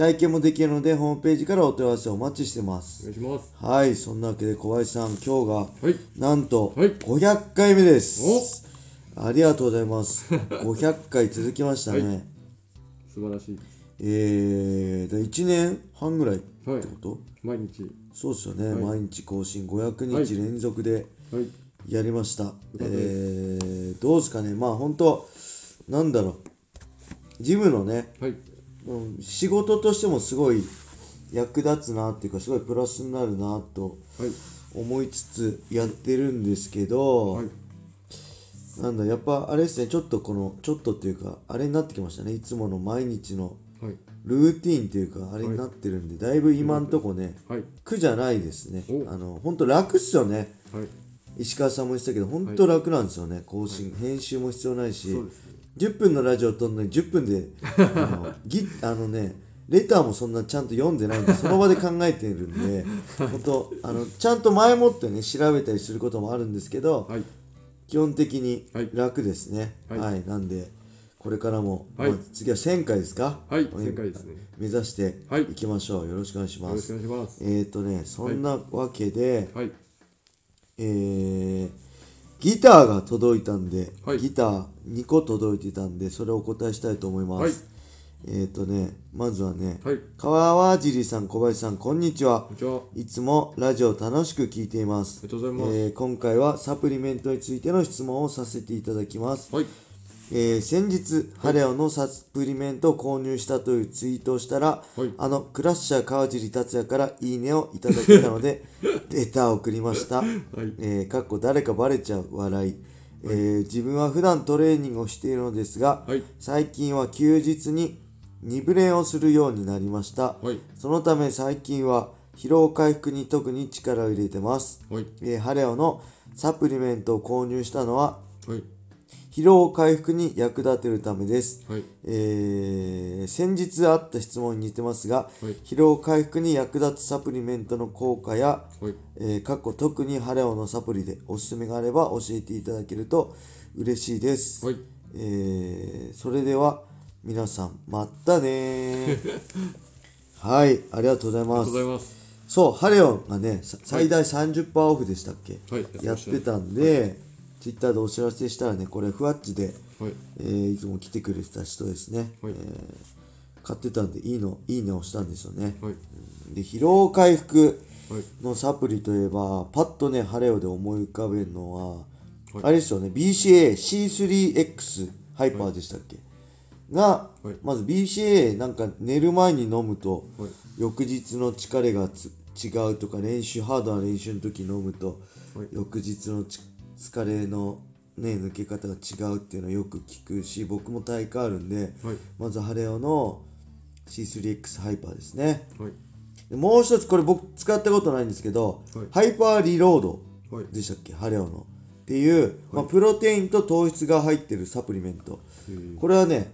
体験もできるのでホームページからお問い合わせをお待ちしてますお願いします。はい、そんなわけで小林さん、今日が、はいなんと、はい500回目です。ありがとうございます。500回続きましたね。はい素晴らしい。えー、で1年半ぐらいってはいこと、毎日。そうですよね、はい毎日更新500はい日連続ではい。やりましたえー、どうですかね、まあ本当なんだろう、ジムのね、はい。うん仕事としてもすごい役立つなっていうか、すごいプラスになるなとはい。思いつつやってるんですけど、はい。なんだやっぱあれですねちょっとこのちょっとっていうかあれになってきましたねいつもの毎日のはい。ルーティーンっていうかあれになってるんで、だいぶ今んとこねはい。苦じゃないですねおあの本当楽っすよねはい。石川さんも言ってたけど本当楽なんですよね、更新、編集も必要ないし。10分のラジオ撮るのに10分であのギあのねレターもそんなちゃんと読んでないんでその場で考えてるんで本当あのちゃんと前もってね調べたりすることもあるんですけど、はい。基本的にはい楽ですね。は、はいいなんで、これからも、はいまあ次は1000回ですか？はい。え正解ですね。目指してはいいきましょう。よろしくお願いします。よろしくお願いします。えっ、ー、とね、そんなわけで、はい。えー、ギターが届いたんで、はいギター2個届いてたんで、それをお答えしたいと思います。はいえっ、ー、とね、まずはね、はい。川尻さん、小林さん、こんにちはいつもラジオ楽しく聞いています。りがとうございます。えー今回はサプリメントについての質問をさせていただきます。はい。えー先日、ハレオのサプリメントを購入したというツイートをしたら、はいあのクラッシャー川尻達也からいいねをいただけたので、レターを送りました。はい。えーかっこ誰かバレちゃう笑い。えー自分は普段トレーニングをしているのですが、はい。最近は休日に2ブレンをするようになりました。はい。そのため最近は疲労回復に特に力を入れてます。はい。えーハレオのサプリメントを購入したのははい。疲労回復に役立てるためです。はい。えー先日あった質問に似てますが、はい疲労回復に役立つサプリメントの効果や、はい。えー、かっこ特にハレオのサプリでおすすめがあれば教えていただけると嬉しいです。はい。えーそれでは皆さんまたねー はいありがとうございます。そうハレオンがねさ最大30%オフでしたっけ、はい。やってたんで、ツイッターでお知らせしたらねこれふわっちで、はい。えーいつも来てくれてた人ですね、はい。えー買ってたんでいいのいいねをしたんですよね、はい。で疲労回復はい。のサプリといえばパッとねハレオで思い浮かべるのは、はい。あれですよね BCAC3X ハイパーでしたっけ、が、はい。まず BCA なんか寝る前に飲むと、はい。翌日の疲れがつ違うとか練習ハードな練習の時飲むと、はい。翌日のち疲れのね抜け方が違うっていうのはよく聞くし僕も大会あるんで、はい。まずハレオの C3X ハイパーですね。はい。でもう一つこれ僕使ったことないんですけど、はい。ハイパーリロードはい。でしたっけ？ハレオの。っていう、まあ、プロテインと糖質が入ってるサプリメント。えー。これはね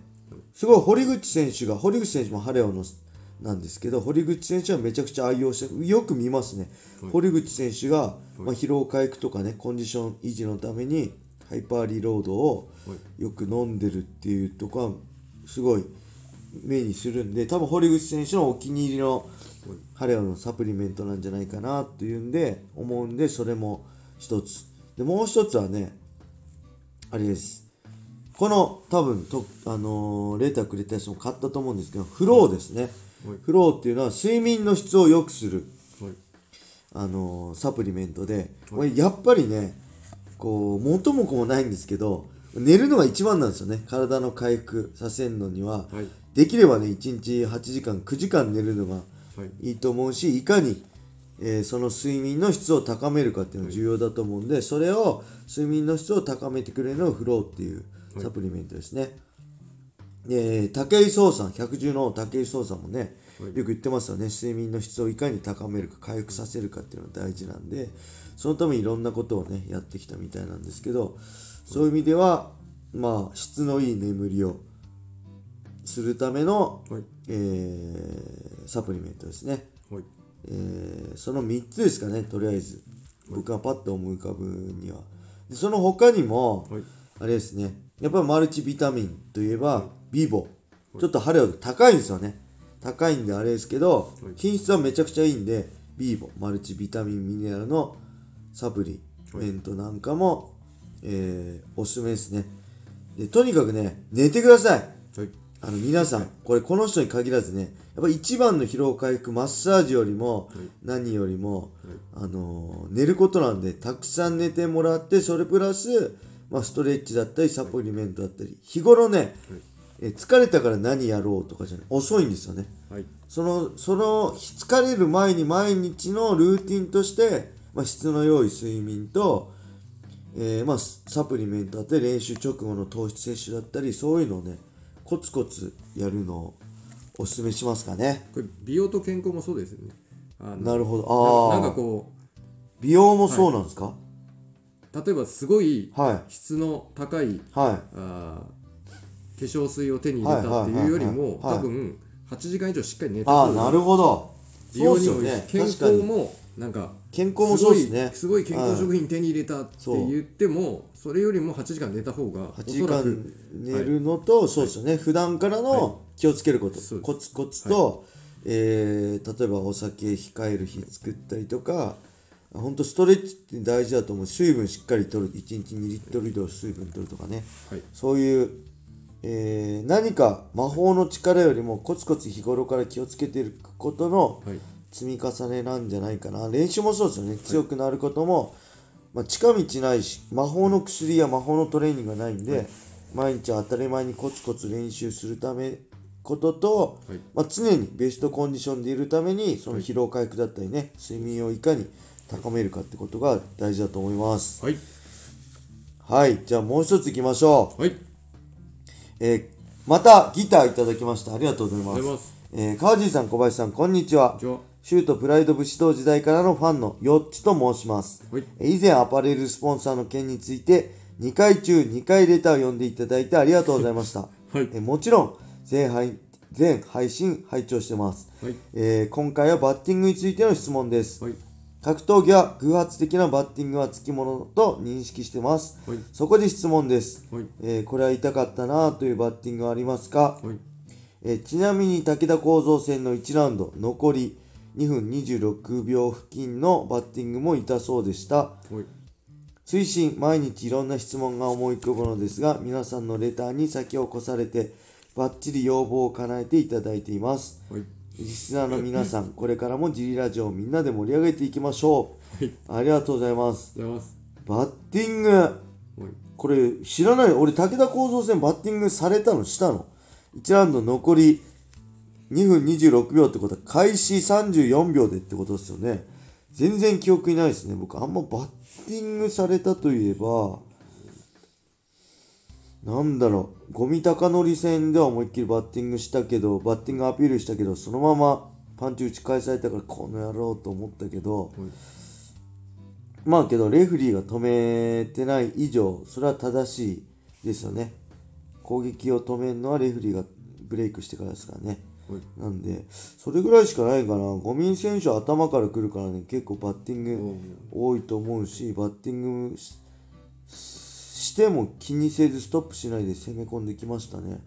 すごい堀口選手が堀口選手もハレオのなんですけど堀口選手はめちゃくちゃ愛用してよく見ますね、はい。堀口選手が、まあ、疲労回復とかねコンディション維持のためにハイパーリロードをはい。よく飲んでるっていうとこはすごい目にするんで多分堀口選手のお気に入りのハレオのサプリメントなんじゃないかなっていうんで思うんでそれも一つ。でもう一つはねあれです。この多分と、あのーレーターくれた人も買ったと思うんですけどフローですね、はいフローっていうのは睡眠の質を良くするはい。あのーサプリメントで、これやっぱりねこう元も子もないんですけど寝るのが一番なんですよね体の回復させるのには、はい。できればね1日8時間9時間寝るのがはい。いいと思うしいかに、えーその睡眠の質を高めるかっていうのが重要だと思うんで、それを睡眠の質を高めてくれるのがフローっていうサプリメントですね。で武井壮さん百獣の武井壮さんもね、はい。よく言ってますよね。睡眠の質をいかに高めるか回復させるかっていうのが大事なんでそのためにいろんなことをねやってきたみたいなんですけどそういう意味ではまあ質のいい眠りをするための、はい。えーサプリメントですね、はい。えーその3つですかねとりあえず。僕がパッと思い浮かぶには。でその他にも、はい。あれですね。やっぱりマルチビタミンといえば、ビボちょっとハレオ高いんですよね。高いんであれですけど、品質はめちゃくちゃいいんでビーボマルチビタミンミネラルのサプリメントなんかも、えーおすすめですね。でとにかくね寝てください。はい。あの皆さんこれこの人に限らずねやっぱり一番の疲労回復マッサージよりも何よりも、あのー寝ることなんでたくさん寝てもらってそれプラス、まあ、ストレッチだったりサプリメントだったり日頃ね、え疲れたから何やろうとかじゃない。遅いんですよね。はい。そのその疲れる前に毎日のルーティンとして、まあ、質の良い睡眠と、えーまあ、サプリメントだったり練習直後の糖質摂取だったりそういうのをねコツコツやるのをおすすめしますかね。これ美容と健康もそうですよね。なるほど。ああなんかこ美容もそうなんですか？う例えばすごいはい。質の高いはい。あー化粧水を手に入れたっていうよりも多分8時間以上しっかり寝た方がああなるほど。美容にもそうですよね。健康もなんか健康もそうですね。すごい健康食品手に入れたって言ってもそれよりも8時間寝た方がお8時間く寝るのと、そうですよね、普段からの気をつけること、コツコツと、えー例えばお酒控える日作ったりとか本当ストレッチって大事だと思う。水分しっかりとる。1日2リットル以上水分取るとかね。はい。そういう、えー何か魔法の力よりもコツコツ日頃から気をつけていくことのはい。積み重ねなんじゃないかな。練習もそうですよね。強くなることも、まあ、近道ないし魔法の薬や魔法のトレーニングがないんで、毎日当たり前にコツコツ練習するためことと、はい。まあ、常にベストコンディションでいるためにその疲労回復だったりね睡眠をいかに高めるかってことが大事だと思います。はい。はい。じゃあもう一ついきましょう、はいえーまたギターいただきました。ありがとうございます。えー川尻さん小林さんこんにちは。シュートプライド武士道時代からのファンのよっちと申します。はい。以前アパレルスポンサーの件について2回中2回レターを読んでいただいてありがとうございました。はい。えもちろん全配全配信拝聴してます、はい。えー今回はバッティングについての質問です。はい格闘技は偶発的なバッティングはつきものと認識してます。はい。そこで質問です。はい。えーこれは痛かったなというバッティングはありますか？はい。えーちなみに武田構造戦の1ラウンド残り2分26秒付近のバッティングも痛そうでした。はい。推進毎日いろんな質問が思い浮かぶのですが皆さんのレターに先を越されてバッチリ要望を叶えていただいています。はいリスナーの皆さんこれからもジリラジオをみんなで盛り上げていきましょはい、うありがとうございます。ます。バッティング。はい。これ知らない？俺武田構造戦バッティングされたのしたの？1ラウンド残り2分26秒ってことは開始34秒でってことですよね。全然記憶にないですね。僕あんまバッティングされたといえばなんだろう。ゴミ高乗り戦では思いっきりバッティングしたけどバッティングアピールしたけどそのままパンチ打ち返されたからこの野郎と思ったけど、まあけどレフリーが止めてない以上それは正しいですよね。攻撃を止めるのはレフリーがブレイクしてからですからね。はいなんでそれぐらいしかないかな。ゴミン選手は頭から来るからね結構バッティング多いと思うしバッティングししても気にせずストップしないで攻め込んできましたね。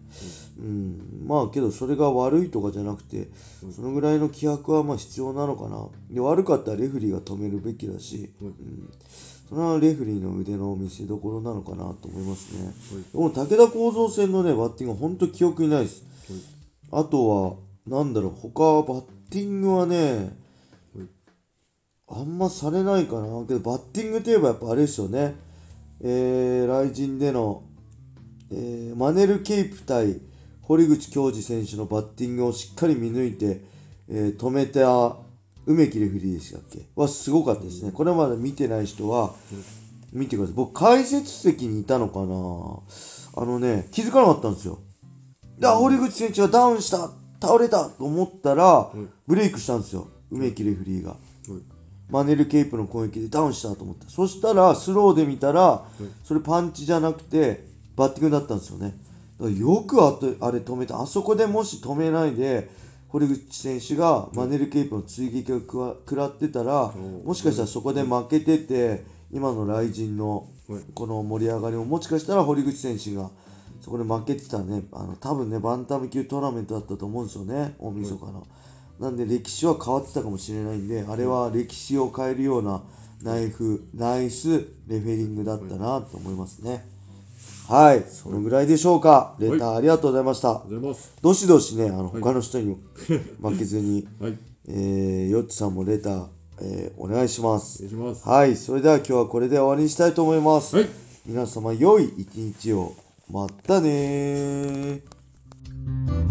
うん。まあけどそれが悪いとかじゃなくてそのぐらいの気迫はまあ必要なのかな。で悪かったらレフリーが止めるべきだし、うん、それはレフリーの腕の見せ所なのかなと思いますね、でも武田構造戦のねバッティングは本当記憶にないです、あとはなんだろう他はバッティングはねあんまされないかな。けどバッティングといえばやっぱあれですよねえー、雷神での、えーマネル・ケイプ対堀口恭司選手のバッティングをしっかり見抜いて、えー止めた梅木レフリーでしたっけ？はすごかったですね。これまで見てない人は見てください。僕解説席にいたのかな？あのね、気づかなかったんですよ。で、あ堀口選手がダウンした倒れたと思ったら、ブレイクしたんですよ。梅木レフリーが。マネル・ケイプの攻撃でダウンしたと思った。そしたらスローで見たらそれパンチじゃなくてバッティングだったんですよね。だからよくあとあれ止めた。あそこでもし止めないで堀口選手がマネル・ケイプの追撃を食らってたらもしかしたらそこで負けてて今の雷神のはい。この盛り上がりももしかしたら堀口選手がそこで負けてたね。あの多分ねバンタム級トーナメントだったと思うんですよね大晦日の、なんで歴史は変わってたかもしれないんであれは歴史を変えるようなナイフナイスレフェリングだったなと思いますね。はい。そのぐらいでしょうか。レターありがとうございました、どしどしねあの他の人にも 負けずに、はい。えー、ヨッツさんもレター、えーお願いします。お願いします。はい、それでは今日はこれで終わりにしたいと思います。はい。皆様良い一日を。またねー。